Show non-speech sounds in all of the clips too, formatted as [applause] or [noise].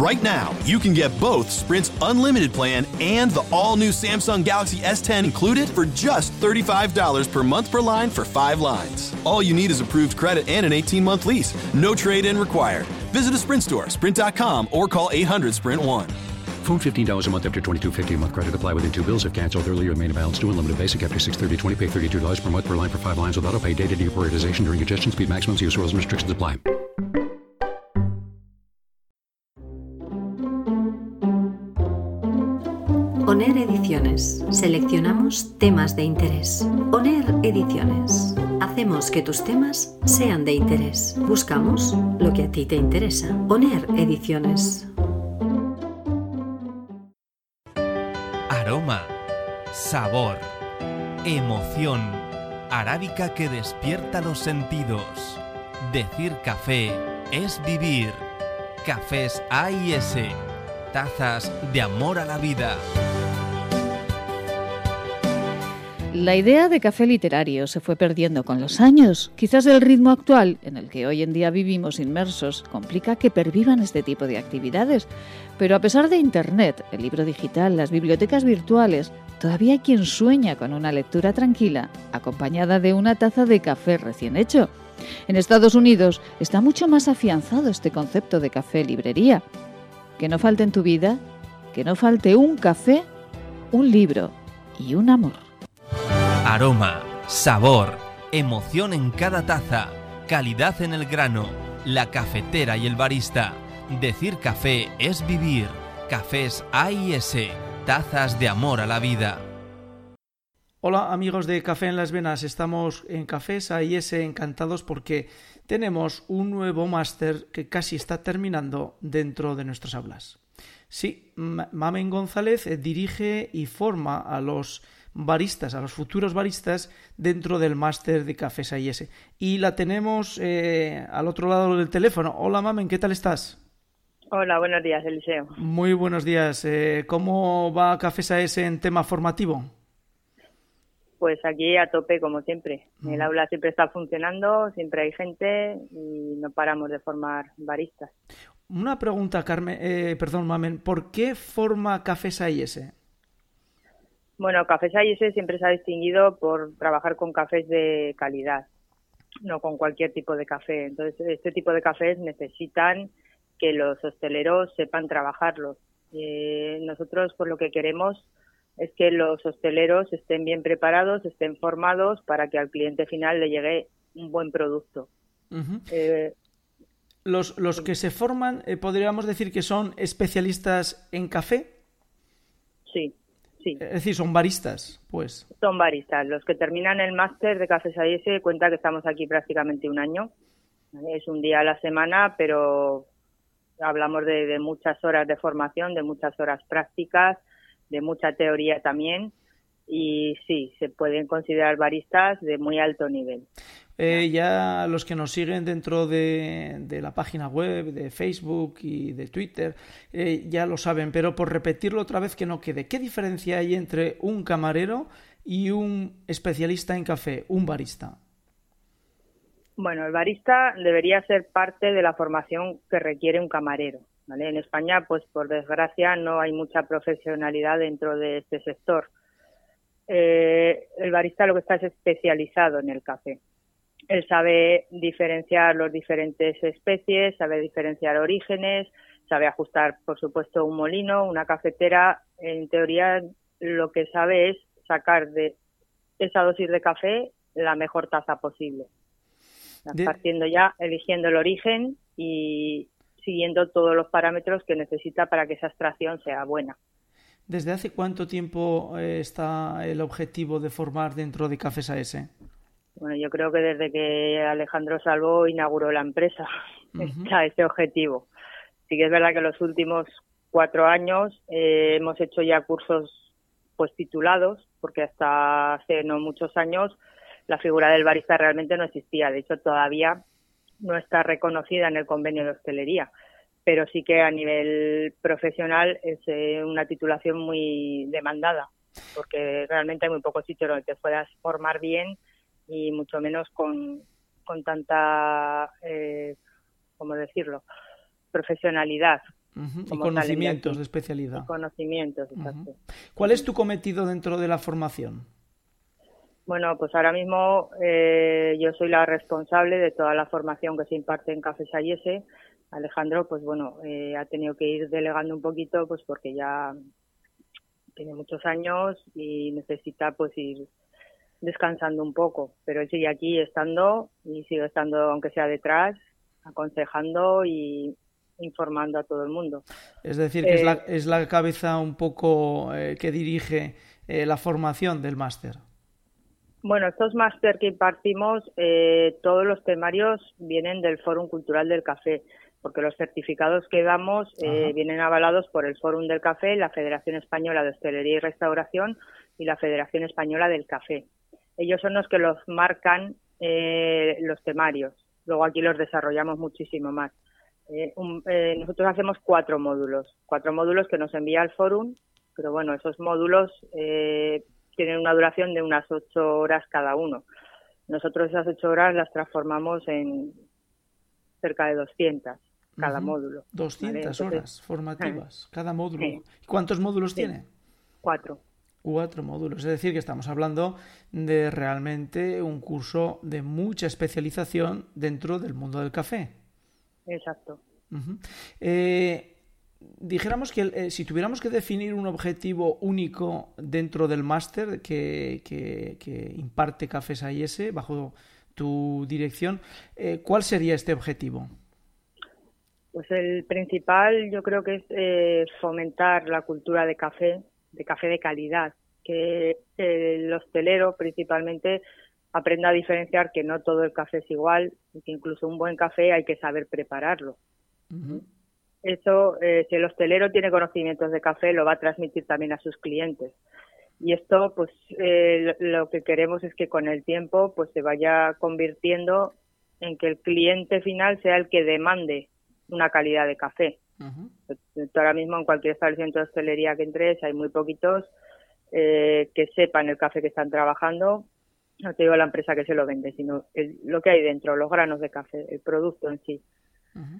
Right now, you can get both Sprint's unlimited plan and the all new Samsung Galaxy S10 included for just $35 per month per line for five lines. All you need is approved credit and an 18 month lease. No trade in required. Visit a Sprint store, sprint.com, or call 800 Sprint 1. Phone $15 a month after $22.50 a month credit. Apply within two bills if canceled earlier. Main balance due. Unlimited basic after 630 Pay $32 per month per line for five lines with auto pay. Data deprioritization during congestion. Speed maximums. Use rules and restrictions apply. Seleccionamos temas de interés. ONER Ediciones. Hacemos que tus temas sean de interés. Buscamos lo que a ti te interesa. ONER Ediciones. Aroma, sabor, emoción, arábica que despierta los sentidos. Decir café es vivir. Cafés A y S. Tazas de amor a la vida. La idea de café literario se fue perdiendo con los años. Quizás el ritmo actual, en el que hoy en día vivimos inmersos, complica que pervivan este tipo de actividades. Pero a pesar de Internet, el libro digital, las bibliotecas virtuales, todavía hay quien sueña con una lectura tranquila, acompañada de una taza de café recién hecho. En Estados Unidos está mucho más afianzado este concepto de café librería. Que no falte en tu vida, que no falte un café, un libro y un amor. Aroma, sabor, emoción en cada taza, calidad en el grano, la cafetera y el barista. Decir café es vivir. Cafés A y S, tazas de amor a la vida. Hola amigos de Café en las Venas, estamos en Cafés A y S encantados porque tenemos un nuevo máster que casi está terminando dentro de nuestras aulas. Sí, Mamen González eh, dirige y forma a los baristas, a los futuros baristas dentro del máster de Cafés AIS. Y la tenemos eh, al otro lado del teléfono. Hola Mamen, ¿qué tal estás? Hola, buenos días, Eliseo. Muy buenos días. Eh, ¿Cómo va Cafés AIS en tema formativo? Pues aquí a tope, como siempre. El aula siempre está funcionando, siempre hay gente y no paramos de formar baristas. Una pregunta, Carmen, eh, perdón, Mamen, ¿por qué forma Cafés AIS? Bueno, Cafés AIS siempre se ha distinguido por trabajar con cafés de calidad, no con cualquier tipo de café. Entonces, este tipo de cafés necesitan que los hosteleros sepan trabajarlos. Eh, nosotros, por lo que queremos es que los hosteleros estén bien preparados, estén formados para que al cliente final le llegue un buen producto. Eh, los, los que se forman, eh, podríamos decir que son especialistas en café. Sí, Sí. Es decir, son baristas, pues. Son baristas. Los que terminan el máster de Cafés AIS cuenta que estamos aquí prácticamente un año. Es un día a la semana, pero hablamos de, muchas horas de formación, de muchas horas prácticas, de mucha teoría también. Y sí, se pueden considerar baristas de muy alto nivel. Eh, ya los que nos siguen dentro de, la página web, de Facebook y de Twitter, eh, ya lo saben, pero por repetirlo otra vez que no quede, ¿qué diferencia hay entre un camarero y un especialista en café, un barista? Bueno, el barista debería ser parte de la formación que requiere un camarero. En España, pues por desgracia, no hay mucha profesionalidad dentro de este sector. Eh, el barista lo que está es especializado en el café. Él sabe diferenciar los diferentes especies, sabe diferenciar orígenes, sabe ajustar, por supuesto, un molino, una cafetera. En teoría, lo que sabe es sacar de esa dosis de café la mejor taza posible. Partiendo ya, eligiendo el origen y siguiendo todos los parámetros que necesita para que esa extracción sea buena. ¿Desde hace cuánto tiempo eh, está el objetivo de formar dentro de Cafés AS? Bueno, yo creo que desde que Alejandro Salvo inauguró la empresa [laughs] está ese objetivo. Sí que es verdad que los últimos cuatro años eh, hemos hecho ya cursos pues titulados, porque hasta hace no muchos años la figura del barista realmente no existía. De hecho, todavía no está reconocida en el convenio de hostelería, pero sí que a nivel profesional es eh, una titulación muy demandada, porque realmente hay muy pocos sitios donde te puedas formar bien y mucho menos con, con tanta, eh, ¿cómo decirlo?, profesionalidad. Y conocimientos de especialidad. conocimientos, exacto. ¿Cuál es tu cometido dentro de la formación? Bueno, pues ahora mismo eh, yo soy la responsable de toda la formación que se imparte en Café Sayese. Alejandro, pues bueno, eh, ha tenido que ir delegando un poquito, pues porque ya tiene muchos años y necesita pues ir descansando un poco. Pero sigue aquí estando y sigue estando, aunque sea detrás, aconsejando y informando a todo el mundo. Es decir, que es, la, eh, es, la, cabeza un poco que dirige la formación del máster. Bueno, estos máster que impartimos, eh, todos los temarios vienen del Fórum Cultural del Café, porque los certificados que damos eh, vienen avalados por el Fórum del Café, la Federación Española de Hostelería y Restauración y la Federación Española del Café. Ellos son los que los marcan eh, los temarios. Luego aquí los desarrollamos muchísimo más. nosotros hacemos cuatro módulos, cuatro módulos que nos envía el Fórum, pero bueno, esos módulos tienen una duración de unas ocho horas cada uno. Nosotros esas ocho horas las transformamos en cerca de 200 [laughs] cada módulo. 200 horas formativas cada módulo. ¿Cuántos módulos tiene? Cuatro. Cuatro módulos. Es decir, que estamos hablando de realmente un curso de mucha especialización dentro del mundo del café. Exacto dijéramos que eh, si tuviéramos que definir un objetivo único dentro del máster que, que, imparte Cafés AIS bajo tu dirección, eh, ¿cuál sería este objetivo? Pues el principal yo creo que es fomentar la cultura de café, de café de calidad, que el hostelero principalmente aprenda a diferenciar que no todo el café es igual y que incluso un buen café hay que saber prepararlo. Eso, eh, si el hostelero tiene conocimientos de café, lo va a transmitir también a sus clientes. Y esto, pues, eh, lo que queremos es que con el tiempo, pues, se vaya convirtiendo en que el cliente final sea el que demande una calidad de café. Ahora mismo en cualquier establecimiento de hostelería que entres hay muy poquitos eh, que sepan el café que están trabajando. No te digo la empresa que se lo vende, sino lo que hay dentro, los granos de café, el producto en sí.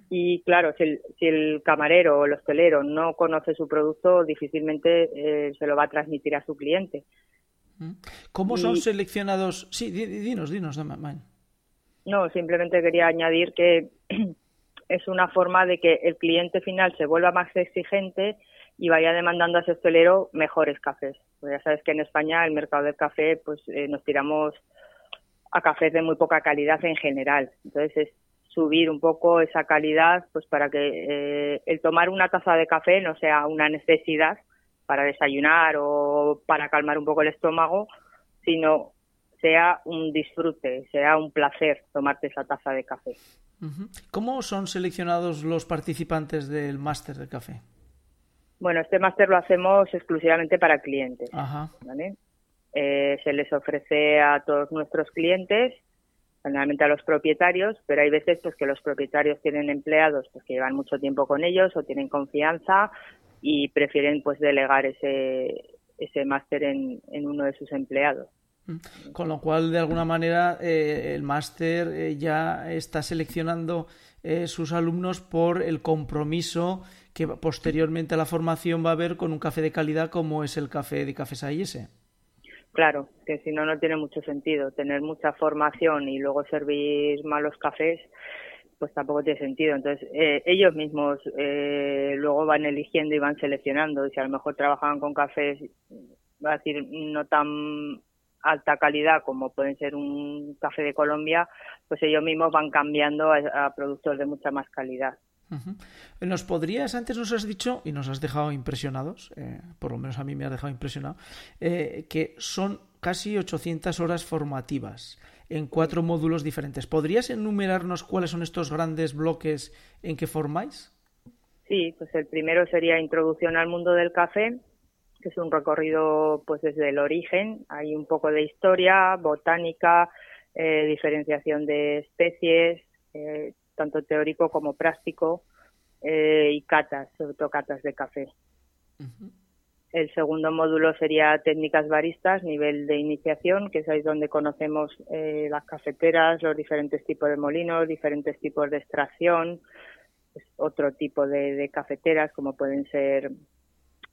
Y claro, si el, si el, camarero o el hostelero no conoce su producto, difícilmente eh, se lo va a transmitir a su cliente. ¿Cómo son seleccionados? Sí, dinos, dinos, No, simplemente quería añadir que [clears throat] es una forma de que el cliente final se vuelva más exigente y vaya demandando a ese hostelero mejores cafés. Pues ya sabes que en España el mercado del café, pues eh, nos tiramos a cafés de muy poca calidad en general. Entonces es subir un poco esa calidad, pues para que eh, el tomar una taza de café no sea una necesidad para desayunar o para calmar un poco el estómago, sino sea un disfrute, sea un placer tomarte esa taza de café. ¿Cómo son seleccionados los participantes del máster de café? Bueno, este máster lo hacemos exclusivamente para clientes. Eh, se les ofrece a todos nuestros clientes generalmente a los propietarios, pero hay veces pues que los propietarios tienen empleados pues que llevan mucho tiempo con ellos o tienen confianza y prefieren pues delegar ese ese máster en, uno de sus empleados. Con lo cual, de alguna manera, eh, el máster eh, ya está seleccionando eh, sus alumnos por el compromiso que posteriormente a la formación va a haber con un café de calidad como es el café de Cafés AIS. Claro, que si no, no tiene mucho sentido. Tener mucha formación y luego servir malos cafés, pues tampoco tiene sentido. Entonces, eh, ellos mismos eh, luego van eligiendo y van seleccionando. Y si a lo mejor trabajan con cafés, va a decir, no tan alta calidad como pueden ser un café de Colombia, pues ellos mismos van cambiando a productos de mucha más calidad. ¿Nos podrías, antes nos has dicho, y nos has dejado impresionados, eh, por lo menos a mí me ha dejado impresionado, eh, que son casi 800 horas formativas en cuatro módulos diferentes. ¿Podrías enumerarnos cuáles son estos grandes bloques en que formáis? Sí, pues el primero sería Introducción al mundo del café, que es un recorrido pues desde el origen. Hay un poco de historia, botánica, eh, diferenciación de especies, tanto teórico como práctico, eh, y catas, sobre todo catas de café. El segundo módulo sería técnicas baristas, nivel de iniciación, que es ahí donde conocemos eh, las cafeteras, los diferentes tipos de molinos, diferentes tipos de extracción, pues, otro tipo de, cafeteras como pueden ser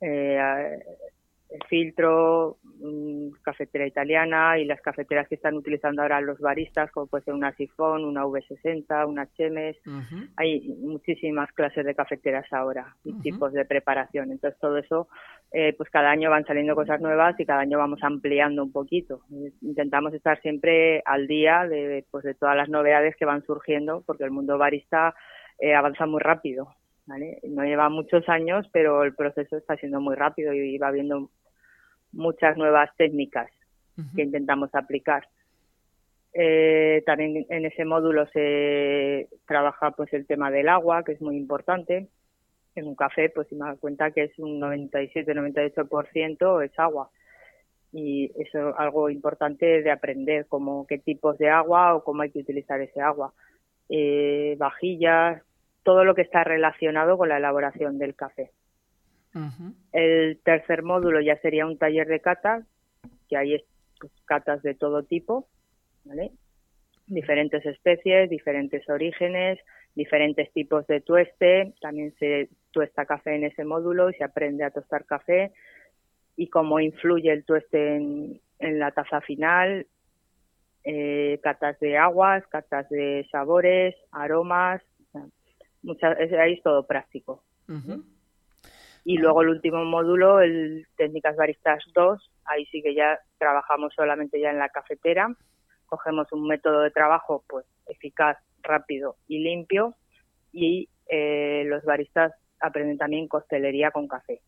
eh, el filtro, mm, cafetera italiana y las cafeteras que están utilizando ahora los baristas, como puede ser una Sifón, una V60, una Chemes. Hay muchísimas clases de cafeteras ahora y tipos de preparación. Entonces, todo eso, eh, pues cada año van saliendo cosas nuevas y cada año vamos ampliando un poquito. Intentamos estar siempre al día de, pues, de todas las novedades que van surgiendo, porque el mundo barista eh, avanza muy rápido. No lleva muchos años, pero el proceso está siendo muy rápido y va habiendo muchas nuevas técnicas que intentamos aplicar. Eh, también en ese módulo se trabaja pues el tema del agua, que es muy importante. En un café, pues si me da cuenta que es un 97-98% es agua. Y eso es algo importante de aprender, como qué tipos de agua o cómo hay que utilizar ese agua. Eh, vajillas, todo lo que está relacionado con la elaboración del café. El tercer módulo ya sería un taller de catas, que hay pues, catas de todo tipo, ¿vale? Diferentes especies, diferentes orígenes, diferentes tipos de tueste. También se tuesta café en ese módulo y se aprende a tostar café y cómo influye el tueste en, la taza final. Eh, catas de aguas, catas de sabores, aromas, muchas, ahí es todo práctico. Y luego el último módulo, el Técnicas Baristas 2, ahí sí que ya trabajamos solamente ya en la cafetera, cogemos un método de trabajo pues eficaz, rápido y limpio. Y eh, los baristas aprenden también costelería con café.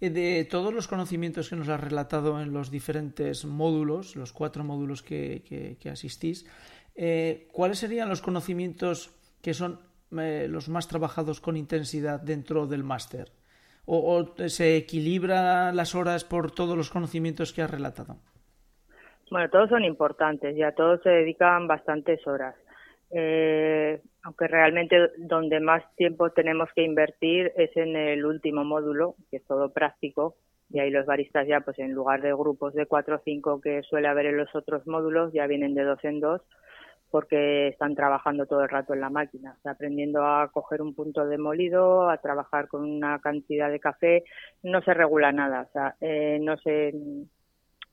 Eh, de todos los conocimientos que nos has relatado en los diferentes módulos, los cuatro módulos que, que, asistís, eh, ¿cuáles serían los conocimientos que son eh, los más trabajados con intensidad dentro del máster? O, se equilibran las horas por todos los conocimientos que has relatado? Bueno, todos son importantes, ya todos se dedican bastantes horas. Eh, aunque realmente donde más tiempo tenemos que invertir es en el último módulo, que es todo práctico, y ahí los baristas ya, pues en lugar de grupos de cuatro o cinco que suele haber en los otros módulos, ya vienen de dos en dos porque están trabajando todo el rato en la máquina, aprendiendo a coger un punto de molido, a trabajar con una cantidad de café, no se regula nada, o sea, eh, no se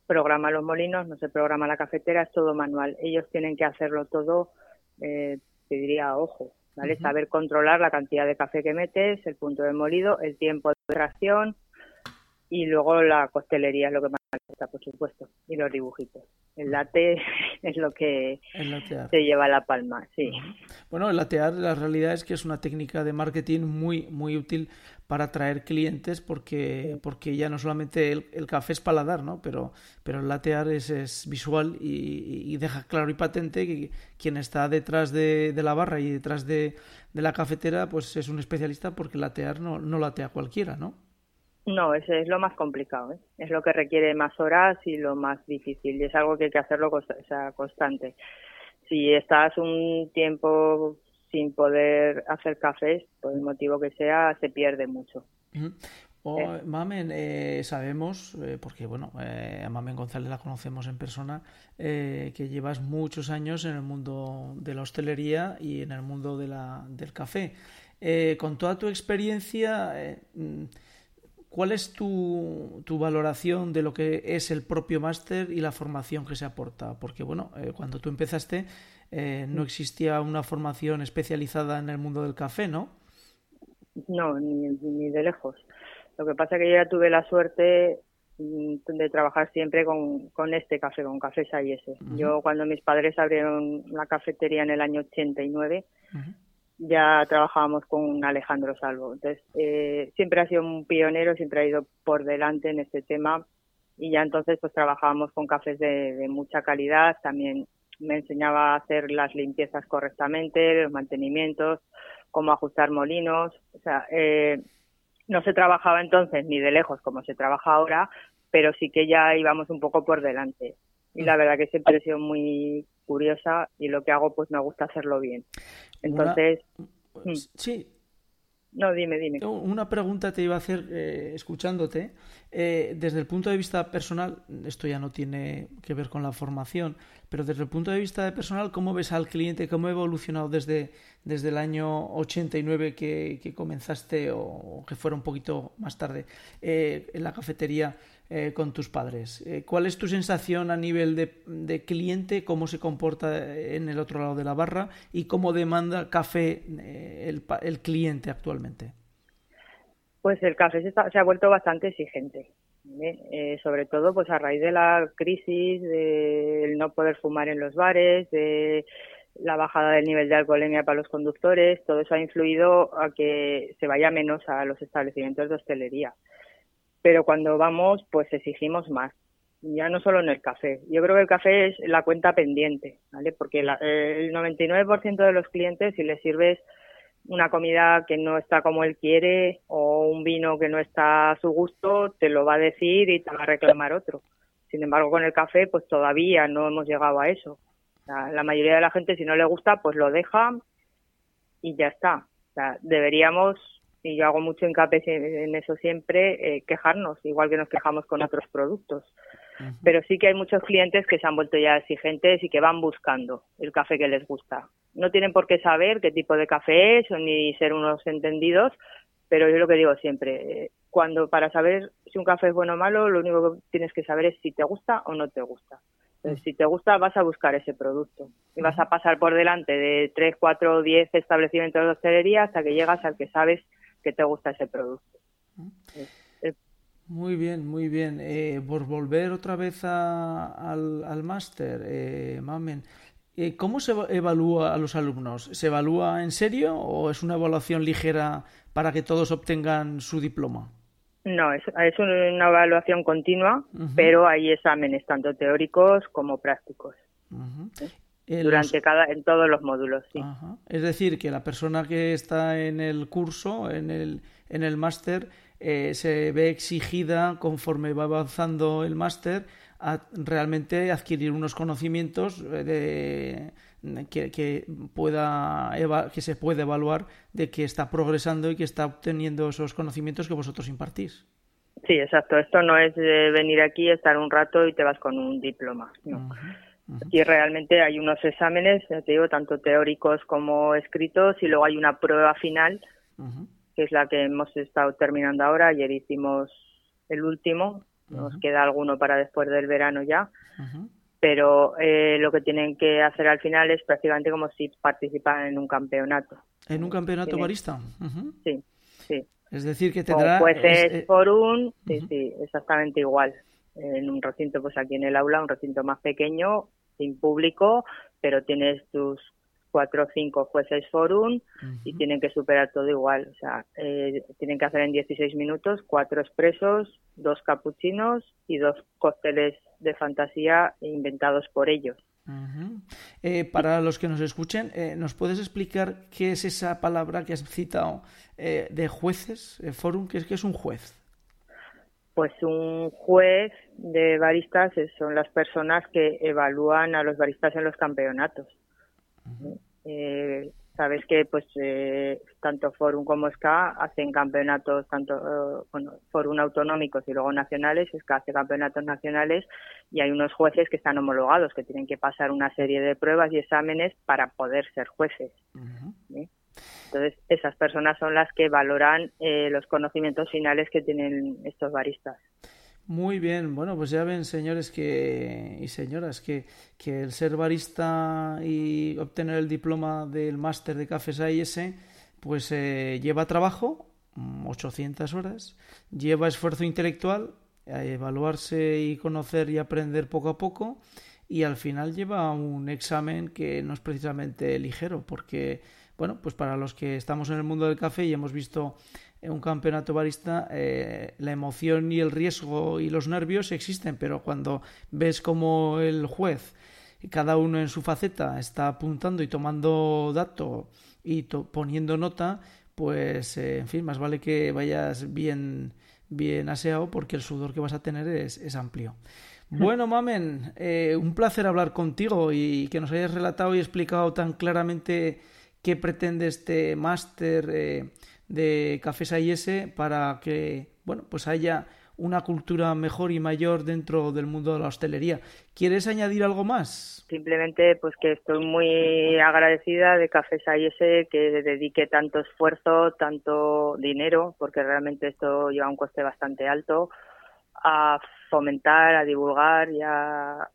programa los molinos, no se programa la cafetera, es todo manual. Ellos tienen que hacerlo todo, eh, te diría, ojo, ¿vale? Saber controlar la cantidad de café que metes, el punto de molido, el tiempo de tracción y luego la costelería es lo que más por supuesto, y los dibujitos el latte [laughs] es lo que se lleva la palma, sí. Bueno, el latear, la realidad es que es una técnica de marketing muy, muy útil para atraer clientes porque, porque ya no solamente el, café es paladar, ¿no? Pero, pero el latear es, es visual y, deja claro y patente que quien está detrás de, la barra y detrás de, de, la cafetera pues es un especialista porque latear no, no latea cualquiera, ¿no? No, ese es lo más complicado, ¿eh? es lo que requiere más horas y lo más difícil y es algo que hay que hacerlo constante. Si estás un tiempo sin poder hacer cafés, por el motivo que sea, se pierde mucho. Oh, Mamen, eh, sabemos, eh, porque bueno, a Mamen González la conocemos en persona, que llevas muchos años en el mundo de la hostelería y en el mundo de la, del café. con toda tu experiencia, mm, ¿Cuál es tu, tu, valoración de lo que es el propio máster y la formación que se aporta? Porque, bueno, eh, cuando tú empezaste eh, no existía una formación especializada en el mundo del café, ¿no? No, ni, ni de lejos. Lo que pasa es que yo ya tuve la suerte mm, de trabajar siempre con, con este café, con Café Sayese. Yo cuando mis padres abrieron la cafetería en el año 89, ya trabajábamos con Alejandro Salvo. Entonces, eh, siempre ha sido un pionero, siempre ha ido por delante en este tema y ya entonces pues trabajábamos con cafés de, mucha calidad, también me enseñaba a hacer las limpiezas correctamente, los mantenimientos, cómo ajustar molinos, o sea, eh, no se trabajaba entonces ni de lejos como se trabaja ahora, pero sí que ya íbamos un poco por delante. Y la verdad que siempre he sido muy curiosa y lo que hago pues me gusta hacerlo bien. Entonces... Mm. Sí. No, dime, dime. Una pregunta te iba a hacer eh, escuchándote. Eh, desde el punto de vista personal, esto ya no tiene que ver con la formación, pero desde el punto de vista de personal, ¿cómo ves al cliente? ¿Cómo ha evolucionado desde, desde el año 89 que, que comenzaste o, que fuera un poquito más tarde eh, en la cafetería eh, con tus padres? Eh, ¿Cuál es tu sensación a nivel de, cliente? ¿Cómo se comporta en el otro lado de la barra? ¿Y cómo demanda café el, cliente actualmente? Pues el café se, se ha vuelto bastante exigente. Eh, sobre todo pues a raíz de la crisis, del no poder fumar en los bares, de la bajada del nivel de alcoholemia para los conductores, todo eso ha influido a que se vaya menos a los establecimientos de hostelería. Pero cuando vamos, pues exigimos más. Ya no solo en el café. Yo creo que el café es la cuenta pendiente, ¿vale? Porque el 99% de los clientes, si les sirves una comida que no está como él quiere o un vino que no está a su gusto, te lo va a decir y te va a reclamar otro. Sin embargo, con el café, pues todavía no hemos llegado a eso. la mayoría de la gente, si no le gusta, pues lo deja y ya está. O sea, deberíamos, y yo hago mucho hincapié en eso siempre, eh, quejarnos, igual que nos quejamos con otros productos. Pero sí que hay muchos clientes que se han vuelto ya exigentes y que van buscando el café que les gusta. No tienen por qué saber qué tipo de café es o ni ser unos entendidos, pero yo lo que digo siempre, eh, cuando para saber si un café es bueno o malo, lo único que tienes que saber es si te gusta o no te gusta. si te gusta, vas a buscar ese producto. Y vas a pasar por delante de 3, 4 10 establecimientos de hostelería hasta que llegas al que sabes que te gusta ese producto. Muy bien, muy bien. Eh, por volver otra vez al, al máster, eh, Mamen, eh, ¿Cómo se evalúa a los alumnos? ¿Se evalúa en serio o es una evaluación ligera para que todos obtengan su diploma? No, es, una evaluación continua, pero hay exámenes tanto teóricos como prácticos. Durante cada, en todos los módulos, sí. Es decir, que la persona que está en el curso, en el, en el máster, eh, se ve exigida conforme va avanzando el máster a realmente adquirir unos conocimientos eh, de, que, pueda que se puede evaluar de que está progresando y que está obteniendo esos conocimientos que vosotros impartís. Sí, exacto. Esto no es venir aquí, estar un rato y te vas con un diploma. Aquí realmente hay unos exámenes, te digo, tanto teóricos como escritos, y luego hay una prueba final, que es la que hemos estado terminando ahora. Ayer hicimos el último, nos queda alguno para después del verano ya. Pero eh, lo que tienen que hacer al final es prácticamente como si participaran en un campeonato. ¿En un campeonato barista? Sí, sí. Es decir, que tendrá... Con jueces eh, por un... Sí, sí, exactamente igual. En un recinto, pues aquí en el aula, un recinto más pequeño, sin público, pero tienes tus cuatro o cinco jueces forum y tienen que superar todo igual. O sea, eh, tienen que hacer en 16 minutos cuatro expresos, dos capuchinos y dos cócteles de fantasía inventados por ellos. Eh, para los que nos escuchen, eh, ¿nos puedes explicar qué es esa palabra que has citado de jueces, forum? ¿Qué es, qué es un juez? Pues un juez de baristas son las personas que evalúan a los baristas en los campeonatos. Eh, sabes que pues eh, tanto Forum como SCA hacen campeonatos tanto eh, bueno, Forum autonómicos y luego nacionales SCA hace campeonatos nacionales y hay unos jueces que están homologados que tienen que pasar una serie de pruebas y exámenes para poder ser jueces entonces esas personas son las que valoran los conocimientos finales que tienen estos baristas. Muy bien, bueno, pues ya ven, señores que, y señoras, que, que el ser barista y obtener el diploma del máster de Cafés AIS, pues eh, lleva trabajo, 800 horas, lleva esfuerzo intelectual, a evaluarse y conocer y aprender poco a poco, y al final lleva un examen que no es precisamente ligero, porque, bueno, pues para los que estamos en el mundo del café y hemos visto un campeonato barista eh, la emoción y el riesgo y los nervios existen, pero cuando ves como el juez, cada uno en su faceta, está apuntando y tomando dato y poniendo nota, pues eh, en fin, más vale que vayas bien, bien aseado porque el sudor que vas a tener es, amplio. Bueno, Mamen, eh, un placer hablar contigo y que nos hayas relatado y explicado tan claramente qué pretende este máster de Cafés AIS para que, bueno, pues haya una cultura mejor y mayor dentro del mundo de la hostelería. ¿Quieres añadir algo más? Simplemente pues que estoy muy agradecida de Cafés AIS que dedique tanto esfuerzo, tanto dinero, porque realmente esto lleva un coste bastante alto, a fomentar, a divulgar y a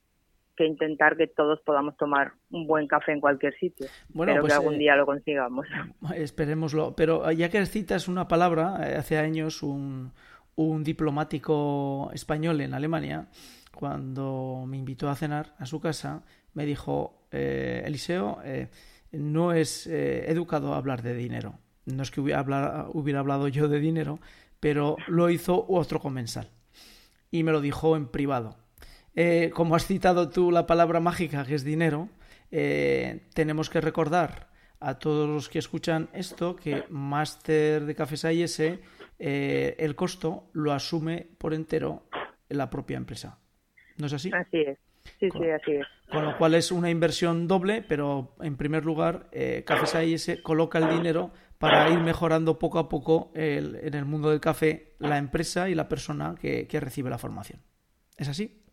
que intentar que todos podamos tomar un buen café en cualquier sitio. Bueno, Espero que pues, algún eh, día lo consigamos. [laughs] Esperémoslo. Pero ya que citas una palabra, eh, hace años un, un diplomático español en Alemania, cuando me invitó a cenar a su casa, me dijo, eh, Eliseo, eh, no es eh, educado hablar de dinero. No es que hubiera, hablado yo de dinero, pero lo hizo otro comensal. Y me lo dijo en privado. Como has citado tú la palabra mágica que es dinero, tenemos que recordar a todos los que escuchan esto que Máster de Cafés AIS eh, el costo lo asume por entero la propia empresa. ¿No es así? Así es. Sí, sí, así es. Con lo cual es una inversión doble, pero en primer lugar, eh, Cafés AIS coloca el dinero para ir mejorando poco a poco en el mundo del café la empresa y la persona que, que recibe la formación. ¿Es así?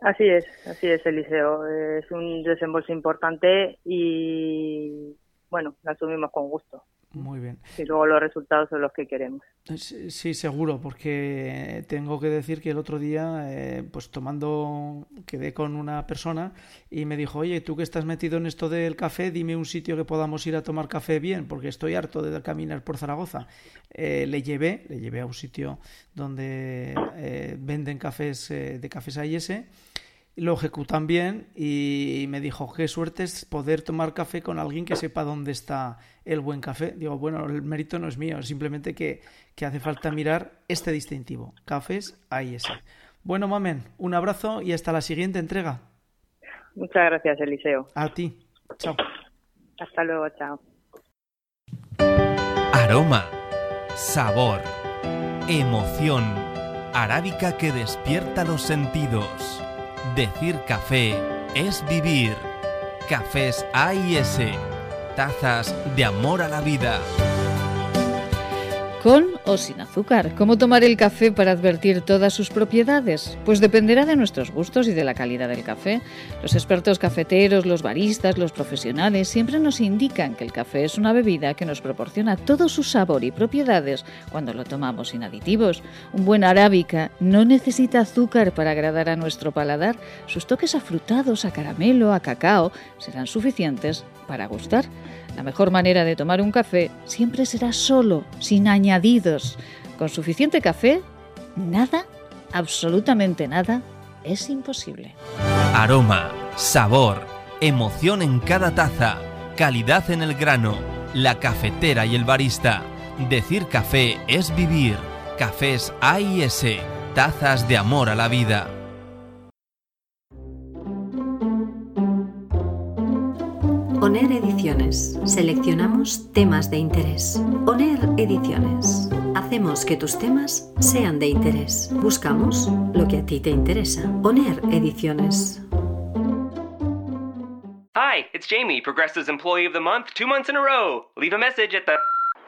Así es, así es, Eliseo. Es un desembolso importante y, bueno, lo asumimos con gusto. Muy bien. Y luego los resultados son los que queremos. Sí, seguro, porque tengo que decir que el otro día, eh, pues tomando, quedé con una persona y me dijo, oye, tú que estás metido en esto del café, dime un sitio que podamos ir a tomar café bien, porque estoy harto de caminar por Zaragoza. Eh, le llevé, le llevé a un sitio donde eh, venden cafés de cafés AIS lo ejecutan bien y me dijo, qué suerte es poder tomar café con alguien que sepa dónde está el buen café. Digo, bueno, el mérito no es mío, simplemente que, hace falta mirar este distintivo, Cafés AIS. Bueno, Mamen, un abrazo y hasta la siguiente entrega. Muchas gracias, Eliseo. A ti. Chao. Hasta luego, chao. Aroma, sabor, emoción, arábica que despierta los sentidos Decir café es vivir. Cafés A y S. Tazas de amor a la vida. ¿Con o sin azúcar? ¿Cómo tomar el café para advertir todas sus propiedades? Pues dependerá de nuestros gustos y de la calidad del café. Los expertos cafeteros, los baristas, los profesionales siempre nos indican que el café es una bebida que nos proporciona todo su sabor y propiedades cuando lo tomamos sin aditivos. Un buen arábica no necesita azúcar para agradar a nuestro paladar. Sus toques afrutados, a caramelo, a cacao serán suficientes para gustar. La mejor manera de tomar un café siempre será solo, sin añadidos. Con suficiente café, nada, absolutamente nada, es imposible. Aroma, sabor, emoción en cada taza, calidad en el grano, la cafetera y el barista. Decir café es vivir. Cafés A y S, tazas de amor a la vida. ONER Ediciones. Seleccionamos temas de interés. ONER Ediciones. Hacemos que tus temas sean de interés. Buscamos lo que a ti te interesa. ONER Ediciones. Hi, it's Jamie, Progressive's Employee of the Month, two months in a row. Leave a message at the.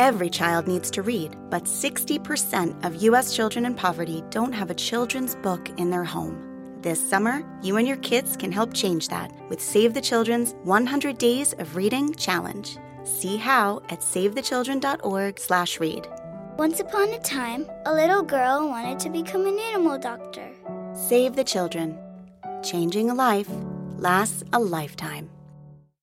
Every child needs to read, but 60% of U.S. children in poverty don't have a children's book in their home. This summer, you and your kids can help change that with Save the Children's 100 Days of Reading Challenge. See how at savethechildren.org/read. Once upon a time, a little girl wanted to become an animal doctor. Save the Children. Changing a life lasts a lifetime.